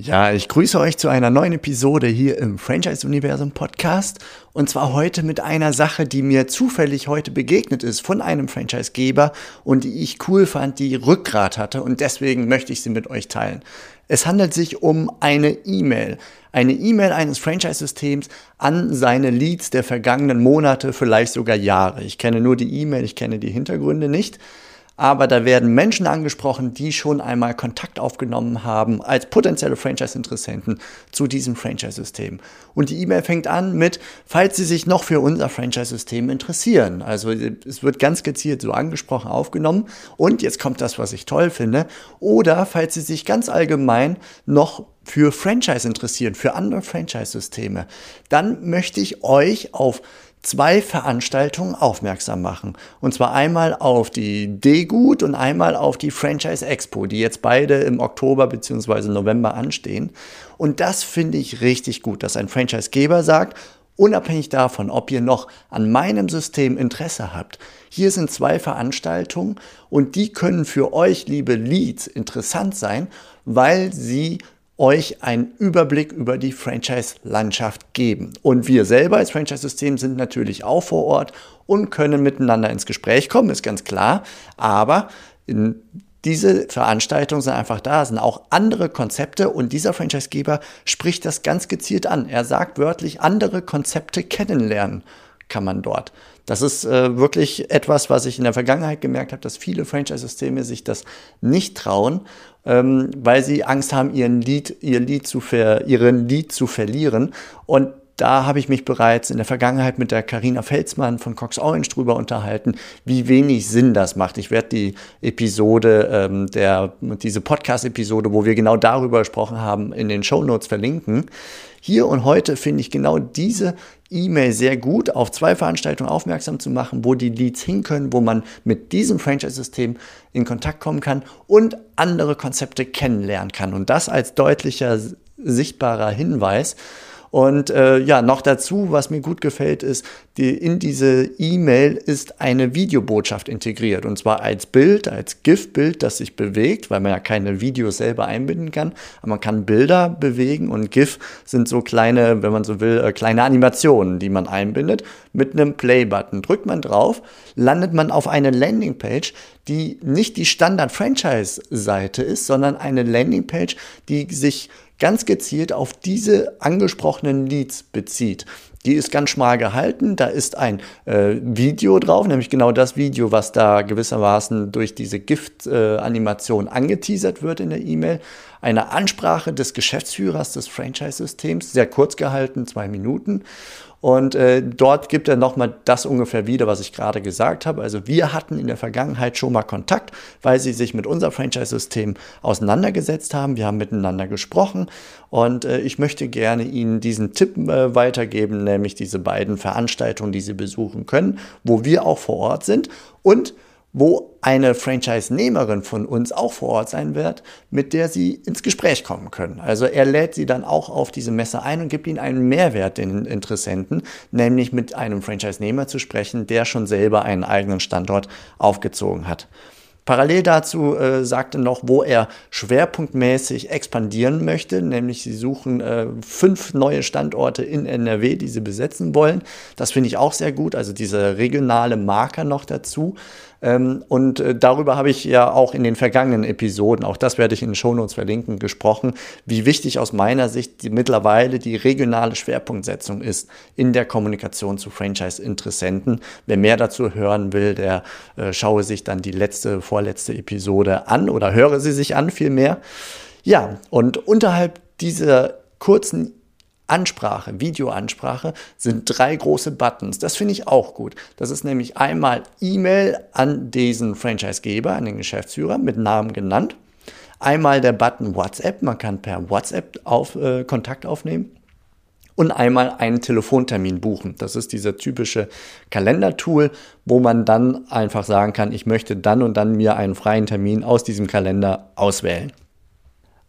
Ja, ich grüße euch zu einer neuen Episode hier im Franchise Universum Podcast. Und zwar heute mit einer Sache, die mir zufällig heute begegnet ist von einem Franchisegeber und die ich cool fand, die Rückgrat hatte. Und deswegen möchte ich sie mit euch teilen. Es handelt sich um eine E-Mail. Eine E-Mail eines Franchise-Systems an seine Leads der vergangenen Monate, vielleicht sogar Jahre. Ich kenne nur die E-Mail, ich kenne die Hintergründe nicht aber da werden Menschen angesprochen, die schon einmal Kontakt aufgenommen haben als potenzielle Franchise-Interessenten zu diesem Franchise-System. Und die E-Mail fängt an mit, falls Sie sich noch für unser Franchise-System interessieren. Also es wird ganz gezielt so angesprochen aufgenommen. Und jetzt kommt das, was ich toll finde. Oder falls Sie sich ganz allgemein noch für Franchise interessieren, für andere Franchise-Systeme, dann möchte ich euch auf zwei Veranstaltungen aufmerksam machen. Und zwar einmal auf die D-Gut und einmal auf die Franchise Expo, die jetzt beide im Oktober bzw. November anstehen. Und das finde ich richtig gut, dass ein Franchisegeber sagt, unabhängig davon, ob ihr noch an meinem System Interesse habt, hier sind zwei Veranstaltungen und die können für euch, liebe Leads, interessant sein, weil sie euch einen Überblick über die Franchise-Landschaft geben. Und wir selber als Franchise-System sind natürlich auch vor Ort und können miteinander ins Gespräch kommen, ist ganz klar. Aber diese Veranstaltungen sind einfach da, sind auch andere Konzepte und dieser Franchisegeber spricht das ganz gezielt an. Er sagt wörtlich, andere Konzepte kennenlernen kann man dort. Das ist äh, wirklich etwas, was ich in der Vergangenheit gemerkt habe, dass viele Franchise-Systeme sich das nicht trauen, ähm, weil sie Angst haben, ihren Lead, ihr Lead zu ver, ihren Lead zu verlieren. Und da habe ich mich bereits in der Vergangenheit mit der Karina Felsmann von Cox Orange drüber unterhalten, wie wenig Sinn das macht. Ich werde die Episode, ähm, der, diese Podcast-Episode, wo wir genau darüber gesprochen haben, in den Show Notes verlinken. Hier und heute finde ich genau diese E-Mail sehr gut, auf zwei Veranstaltungen aufmerksam zu machen, wo die Leads hin können, wo man mit diesem Franchise-System in Kontakt kommen kann und andere Konzepte kennenlernen kann. Und das als deutlicher, sichtbarer Hinweis. Und äh, ja, noch dazu, was mir gut gefällt, ist, die, in diese E-Mail ist eine Videobotschaft integriert. Und zwar als Bild, als GIF-Bild, das sich bewegt, weil man ja keine Videos selber einbinden kann. Aber man kann Bilder bewegen und GIF sind so kleine, wenn man so will, äh, kleine Animationen, die man einbindet. Mit einem Play-Button drückt man drauf, landet man auf eine Landingpage, die nicht die Standard-Franchise-Seite ist, sondern eine Landingpage, die sich ganz gezielt auf diese angesprochenen Leads bezieht. Die ist ganz schmal gehalten. Da ist ein äh, Video drauf, nämlich genau das Video, was da gewissermaßen durch diese Gift-Animation äh, angeteasert wird in der E-Mail. Eine Ansprache des Geschäftsführers des Franchise-Systems, sehr kurz gehalten, zwei Minuten. Und äh, dort gibt er nochmal das ungefähr wieder, was ich gerade gesagt habe. Also wir hatten in der Vergangenheit schon mal Kontakt, weil sie sich mit unserem Franchise-System auseinandergesetzt haben. Wir haben miteinander gesprochen und äh, ich möchte gerne Ihnen diesen Tipp äh, weitergeben, nämlich diese beiden Veranstaltungen, die Sie besuchen können, wo wir auch vor Ort sind und wo eine Franchise-Nehmerin von uns auch vor Ort sein wird, mit der sie ins Gespräch kommen können. Also er lädt sie dann auch auf diese Messe ein und gibt ihnen einen Mehrwert den Interessenten, nämlich mit einem Franchise-Nehmer zu sprechen, der schon selber einen eigenen Standort aufgezogen hat. Parallel dazu äh, sagte noch, wo er schwerpunktmäßig expandieren möchte, nämlich sie suchen äh, fünf neue Standorte in NRW, die sie besetzen wollen. Das finde ich auch sehr gut, also dieser regionale Marker noch dazu. Ähm, und äh, darüber habe ich ja auch in den vergangenen Episoden, auch das werde ich in den Shownotes verlinken, gesprochen, wie wichtig aus meiner Sicht die, mittlerweile die regionale Schwerpunktsetzung ist in der Kommunikation zu Franchise-Interessenten. Wer mehr dazu hören will, der äh, schaue sich dann die letzte, vorletzte Episode an oder höre sie sich an vielmehr. Ja, und unterhalb dieser kurzen Ansprache, Videoansprache, sind drei große Buttons. Das finde ich auch gut. Das ist nämlich einmal E-Mail an diesen Franchisegeber, an den Geschäftsführer mit Namen genannt. Einmal der Button WhatsApp, man kann per WhatsApp auf, äh, Kontakt aufnehmen. und einmal einen Telefontermin buchen. Das ist dieser typische Kalendertool, wo man dann einfach sagen kann, ich möchte dann und dann mir einen freien Termin aus diesem Kalender auswählen.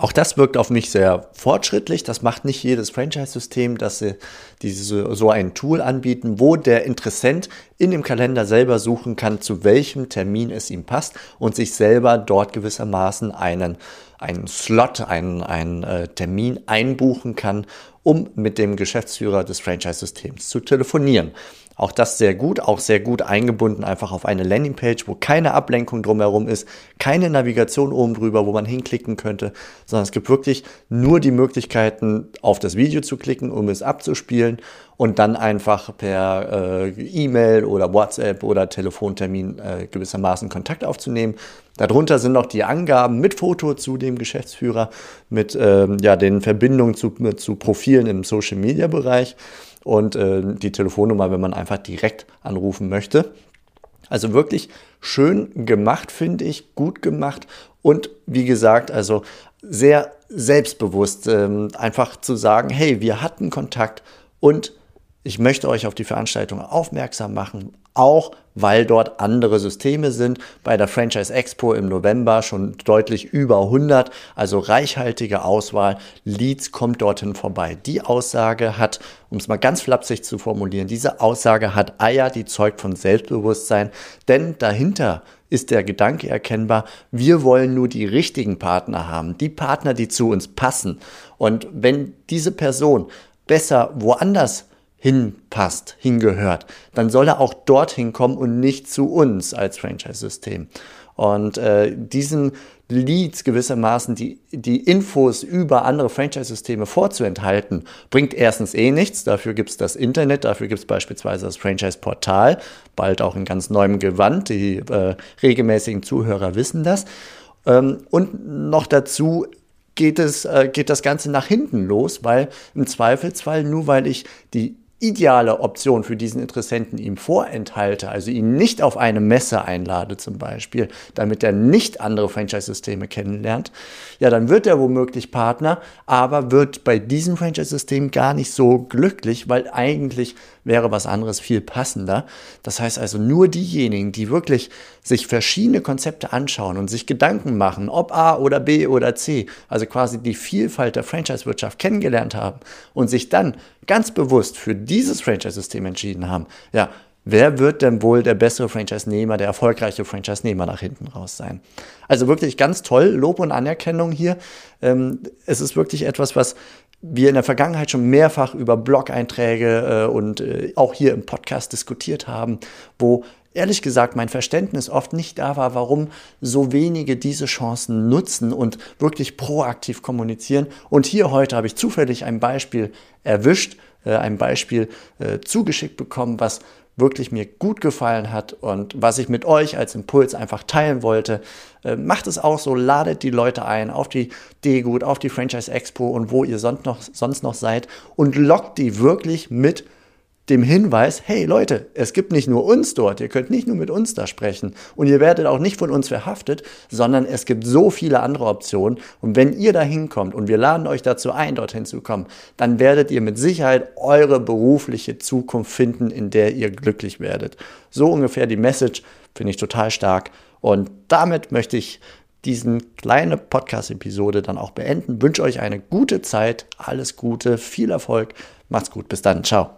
Auch das wirkt auf mich sehr fortschrittlich. Das macht nicht jedes Franchise-System, dass sie diese, so ein Tool anbieten, wo der Interessent in dem Kalender selber suchen kann, zu welchem Termin es ihm passt und sich selber dort gewissermaßen einen, einen Slot, einen, einen äh, Termin einbuchen kann, um mit dem Geschäftsführer des Franchise-Systems zu telefonieren. Auch das sehr gut, auch sehr gut eingebunden einfach auf eine Landingpage, wo keine Ablenkung drumherum ist, keine Navigation oben drüber, wo man hinklicken könnte, sondern es gibt wirklich nur die Möglichkeiten, auf das Video zu klicken, um es abzuspielen und dann einfach per äh, E-Mail oder WhatsApp oder Telefontermin äh, gewissermaßen Kontakt aufzunehmen. Darunter sind noch die Angaben mit Foto zu dem Geschäftsführer, mit ähm, ja, den Verbindungen zu, zu Profilen im Social-Media-Bereich und äh, die Telefonnummer, wenn man einfach direkt anrufen möchte. Also wirklich schön gemacht, finde ich, gut gemacht und wie gesagt, also sehr selbstbewusst, ähm, einfach zu sagen, hey, wir hatten Kontakt und ich möchte euch auf die Veranstaltung aufmerksam machen, auch weil dort andere Systeme sind. Bei der Franchise Expo im November schon deutlich über 100, also reichhaltige Auswahl. Leads kommt dorthin vorbei. Die Aussage hat, um es mal ganz flapsig zu formulieren, diese Aussage hat Eier, die zeugt von Selbstbewusstsein, denn dahinter ist der Gedanke erkennbar, wir wollen nur die richtigen Partner haben, die Partner, die zu uns passen. Und wenn diese Person besser woanders hinpasst, hingehört, dann soll er auch dorthin kommen und nicht zu uns als Franchise-System. Und äh, diesen Leads gewissermaßen die, die Infos über andere Franchise-Systeme vorzuenthalten, bringt erstens eh nichts. Dafür gibt es das Internet, dafür gibt es beispielsweise das Franchise-Portal, bald auch in ganz neuem Gewand. Die äh, regelmäßigen Zuhörer wissen das. Ähm, und noch dazu geht, es, äh, geht das Ganze nach hinten los, weil im Zweifelsfall, nur weil ich die ideale Option für diesen Interessenten ihm vorenthalte, also ihn nicht auf eine Messe einlade zum Beispiel, damit er nicht andere Franchise-Systeme kennenlernt, ja, dann wird er womöglich Partner, aber wird bei diesem Franchise-System gar nicht so glücklich, weil eigentlich wäre was anderes viel passender. Das heißt also nur diejenigen, die wirklich sich verschiedene Konzepte anschauen und sich Gedanken machen, ob A oder B oder C, also quasi die Vielfalt der Franchise-Wirtschaft kennengelernt haben und sich dann ganz bewusst für dieses Franchise-System entschieden haben, ja, wer wird denn wohl der bessere Franchise-Nehmer, der erfolgreiche Franchise-Nehmer nach hinten raus sein? Also wirklich ganz toll, Lob und Anerkennung hier. Ähm, es ist wirklich etwas, was wir in der Vergangenheit schon mehrfach über Blog-Einträge äh, und äh, auch hier im Podcast diskutiert haben, wo ehrlich gesagt mein Verständnis oft nicht da war, warum so wenige diese Chancen nutzen und wirklich proaktiv kommunizieren. Und hier heute habe ich zufällig ein Beispiel erwischt, äh, ein Beispiel äh, zugeschickt bekommen, was wirklich mir gut gefallen hat und was ich mit euch als Impuls einfach teilen wollte. Äh, macht es auch so, ladet die Leute ein auf die D-Gut, auf die Franchise Expo und wo ihr sonst noch, sonst noch seid und lockt die wirklich mit dem Hinweis, hey Leute, es gibt nicht nur uns dort, ihr könnt nicht nur mit uns da sprechen und ihr werdet auch nicht von uns verhaftet, sondern es gibt so viele andere Optionen und wenn ihr da hinkommt und wir laden euch dazu ein, dorthin zu kommen, dann werdet ihr mit Sicherheit eure berufliche Zukunft finden, in der ihr glücklich werdet. So ungefähr die Message finde ich total stark und damit möchte ich diesen kleine Podcast-Episode dann auch beenden. Wünsche euch eine gute Zeit, alles Gute, viel Erfolg, macht's gut, bis dann, ciao.